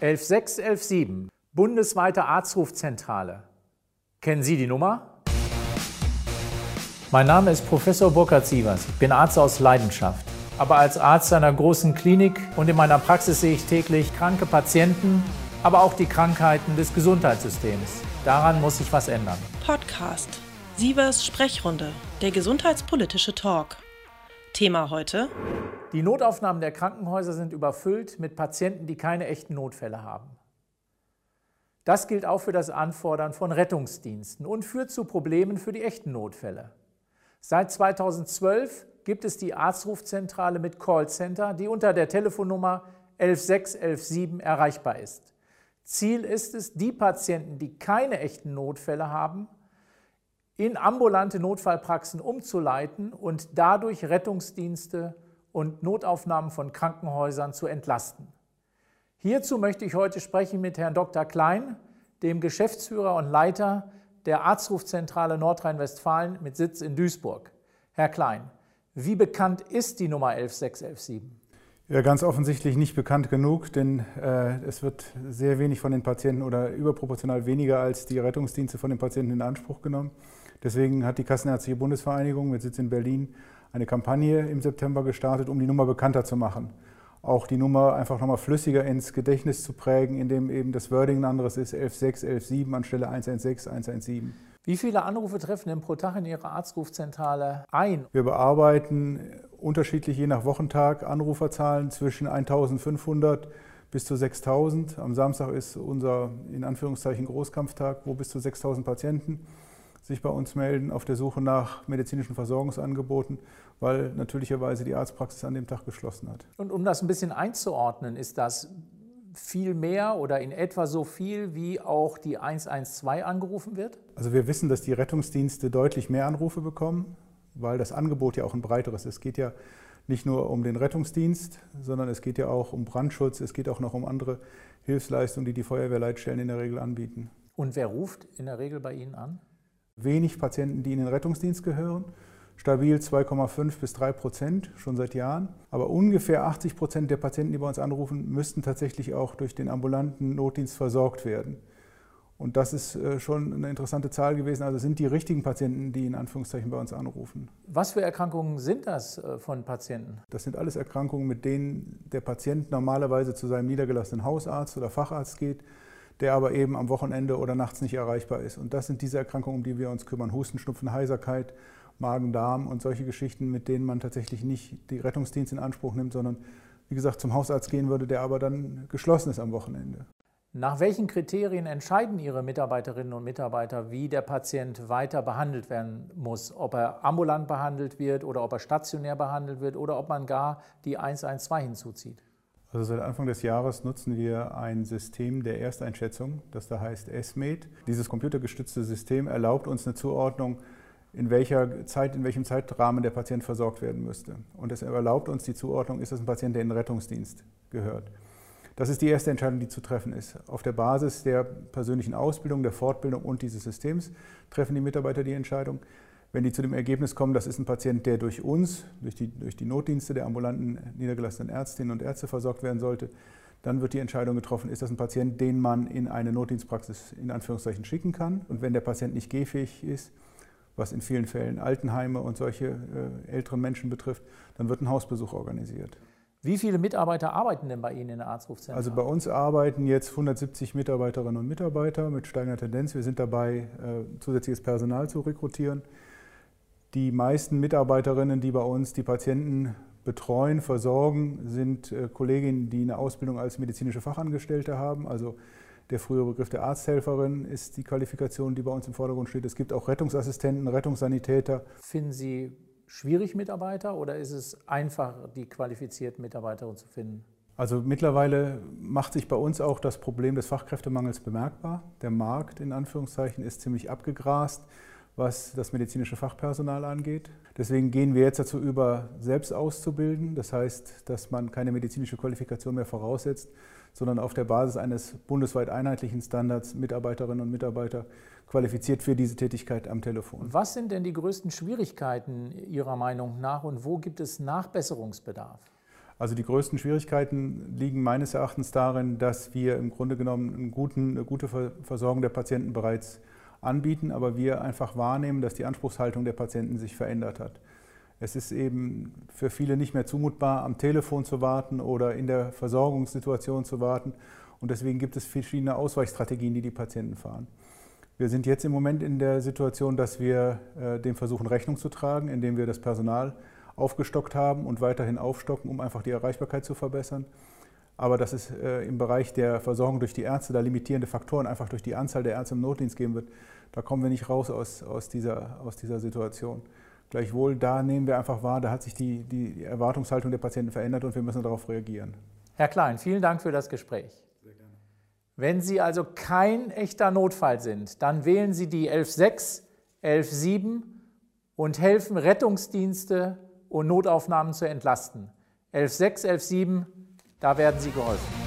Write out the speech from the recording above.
11617, bundesweite Arztrufzentrale. Kennen Sie die Nummer? Mein Name ist Professor Burkhard Sievers. Ich bin Arzt aus Leidenschaft. Aber als Arzt einer großen Klinik und in meiner Praxis sehe ich täglich kranke Patienten, aber auch die Krankheiten des Gesundheitssystems. Daran muss sich was ändern. Podcast. Sievers Sprechrunde. Der gesundheitspolitische Talk. Thema heute. Die Notaufnahmen der Krankenhäuser sind überfüllt mit Patienten, die keine echten Notfälle haben. Das gilt auch für das Anfordern von Rettungsdiensten und führt zu Problemen für die echten Notfälle. Seit 2012 gibt es die Arztrufzentrale mit Callcenter, die unter der Telefonnummer 11617 erreichbar ist. Ziel ist es, die Patienten, die keine echten Notfälle haben, in ambulante Notfallpraxen umzuleiten und dadurch Rettungsdienste und Notaufnahmen von Krankenhäusern zu entlasten. Hierzu möchte ich heute sprechen mit Herrn Dr. Klein, dem Geschäftsführer und Leiter der Arztrufzentrale Nordrhein-Westfalen mit Sitz in Duisburg. Herr Klein, wie bekannt ist die Nummer 11617? Ja, ganz offensichtlich nicht bekannt genug, denn äh, es wird sehr wenig von den Patienten oder überproportional weniger als die Rettungsdienste von den Patienten in Anspruch genommen. Deswegen hat die Kassenärztliche Bundesvereinigung mit Sitz in Berlin eine Kampagne im September gestartet, um die Nummer bekannter zu machen. Auch die Nummer einfach nochmal flüssiger ins Gedächtnis zu prägen, indem eben das Wording ein anderes ist, 11.6, 11.7 anstelle 116, 117. Wie viele Anrufe treffen denn pro Tag in Ihrer Arztrufzentrale ein? Wir bearbeiten unterschiedlich je nach Wochentag Anruferzahlen zwischen 1500 bis zu 6000. Am Samstag ist unser in Anführungszeichen Großkampftag, wo bis zu 6000 Patienten sich bei uns melden auf der Suche nach medizinischen Versorgungsangeboten, weil natürlicherweise die Arztpraxis an dem Tag geschlossen hat. Und um das ein bisschen einzuordnen, ist das viel mehr oder in etwa so viel, wie auch die 112 angerufen wird? Also wir wissen, dass die Rettungsdienste deutlich mehr Anrufe bekommen, weil das Angebot ja auch ein breiteres ist. Es geht ja nicht nur um den Rettungsdienst, sondern es geht ja auch um Brandschutz, es geht auch noch um andere Hilfsleistungen, die die Feuerwehrleitstellen in der Regel anbieten. Und wer ruft in der Regel bei Ihnen an? wenig Patienten, die in den Rettungsdienst gehören. Stabil 2,5 bis 3 Prozent schon seit Jahren. Aber ungefähr 80 Prozent der Patienten, die bei uns anrufen, müssten tatsächlich auch durch den ambulanten Notdienst versorgt werden. Und das ist äh, schon eine interessante Zahl gewesen. Also sind die richtigen Patienten, die in Anführungszeichen bei uns anrufen. Was für Erkrankungen sind das äh, von Patienten? Das sind alles Erkrankungen, mit denen der Patient normalerweise zu seinem niedergelassenen Hausarzt oder Facharzt geht der aber eben am Wochenende oder nachts nicht erreichbar ist. Und das sind diese Erkrankungen, um die wir uns kümmern. Husten, Schnupfen, Heiserkeit, Magen-Darm und solche Geschichten, mit denen man tatsächlich nicht die Rettungsdienst in Anspruch nimmt, sondern wie gesagt zum Hausarzt gehen würde, der aber dann geschlossen ist am Wochenende. Nach welchen Kriterien entscheiden Ihre Mitarbeiterinnen und Mitarbeiter, wie der Patient weiter behandelt werden muss? Ob er ambulant behandelt wird oder ob er stationär behandelt wird oder ob man gar die 112 hinzuzieht? Also seit Anfang des Jahres nutzen wir ein System der Ersteinschätzung, das da heißt SMED. Dieses computergestützte System erlaubt uns eine Zuordnung, in welcher Zeit, in welchem Zeitrahmen der Patient versorgt werden müsste. Und es erlaubt uns die Zuordnung, ist das ein Patient, der in den Rettungsdienst gehört. Das ist die erste Entscheidung, die zu treffen ist. Auf der Basis der persönlichen Ausbildung, der Fortbildung und dieses Systems treffen die Mitarbeiter die Entscheidung. Wenn die zu dem Ergebnis kommen, das ist ein Patient, der durch uns, durch die, durch die Notdienste der ambulanten niedergelassenen Ärztinnen und Ärzte versorgt werden sollte, dann wird die Entscheidung getroffen, ist das ein Patient, den man in eine Notdienstpraxis in Anführungszeichen schicken kann. Und wenn der Patient nicht gehfähig ist, was in vielen Fällen Altenheime und solche äh, älteren Menschen betrifft, dann wird ein Hausbesuch organisiert. Wie viele Mitarbeiter arbeiten denn bei Ihnen in der Arztrufzentrale? Also bei uns arbeiten jetzt 170 Mitarbeiterinnen und Mitarbeiter mit steigender Tendenz. Wir sind dabei, äh, zusätzliches Personal zu rekrutieren. Die meisten Mitarbeiterinnen, die bei uns die Patienten betreuen, versorgen, sind äh, Kolleginnen, die eine Ausbildung als medizinische Fachangestellte haben. Also der frühere Begriff der Arzthelferin ist die Qualifikation, die bei uns im Vordergrund steht. Es gibt auch Rettungsassistenten, Rettungssanitäter. Finden Sie schwierig Mitarbeiter oder ist es einfach, die qualifizierten Mitarbeiter zu finden? Also mittlerweile macht sich bei uns auch das Problem des Fachkräftemangels bemerkbar. Der Markt in Anführungszeichen ist ziemlich abgegrast was das medizinische Fachpersonal angeht. Deswegen gehen wir jetzt dazu über, selbst auszubilden. Das heißt, dass man keine medizinische Qualifikation mehr voraussetzt, sondern auf der Basis eines bundesweit einheitlichen Standards Mitarbeiterinnen und Mitarbeiter qualifiziert für diese Tätigkeit am Telefon. Was sind denn die größten Schwierigkeiten Ihrer Meinung nach und wo gibt es Nachbesserungsbedarf? Also die größten Schwierigkeiten liegen meines Erachtens darin, dass wir im Grunde genommen einen guten, eine gute Versorgung der Patienten bereits anbieten, aber wir einfach wahrnehmen, dass die Anspruchshaltung der Patienten sich verändert hat. Es ist eben für viele nicht mehr zumutbar, am Telefon zu warten oder in der Versorgungssituation zu warten. Und deswegen gibt es verschiedene Ausweichstrategien, die die Patienten fahren. Wir sind jetzt im Moment in der Situation, dass wir äh, dem versuchen, Rechnung zu tragen, indem wir das Personal aufgestockt haben und weiterhin aufstocken, um einfach die Erreichbarkeit zu verbessern. Aber dass es äh, im Bereich der Versorgung durch die Ärzte da limitierende Faktoren einfach durch die Anzahl der Ärzte im Notdienst geben wird, da kommen wir nicht raus aus, aus, dieser, aus dieser Situation. Gleichwohl, da nehmen wir einfach wahr, da hat sich die, die Erwartungshaltung der Patienten verändert und wir müssen darauf reagieren. Herr Klein, vielen Dank für das Gespräch. Sehr gerne. Wenn Sie also kein echter Notfall sind, dann wählen Sie die 11.6, 11.7 und helfen Rettungsdienste und Notaufnahmen zu entlasten. 11.6, 11.7, da werden Sie geholfen.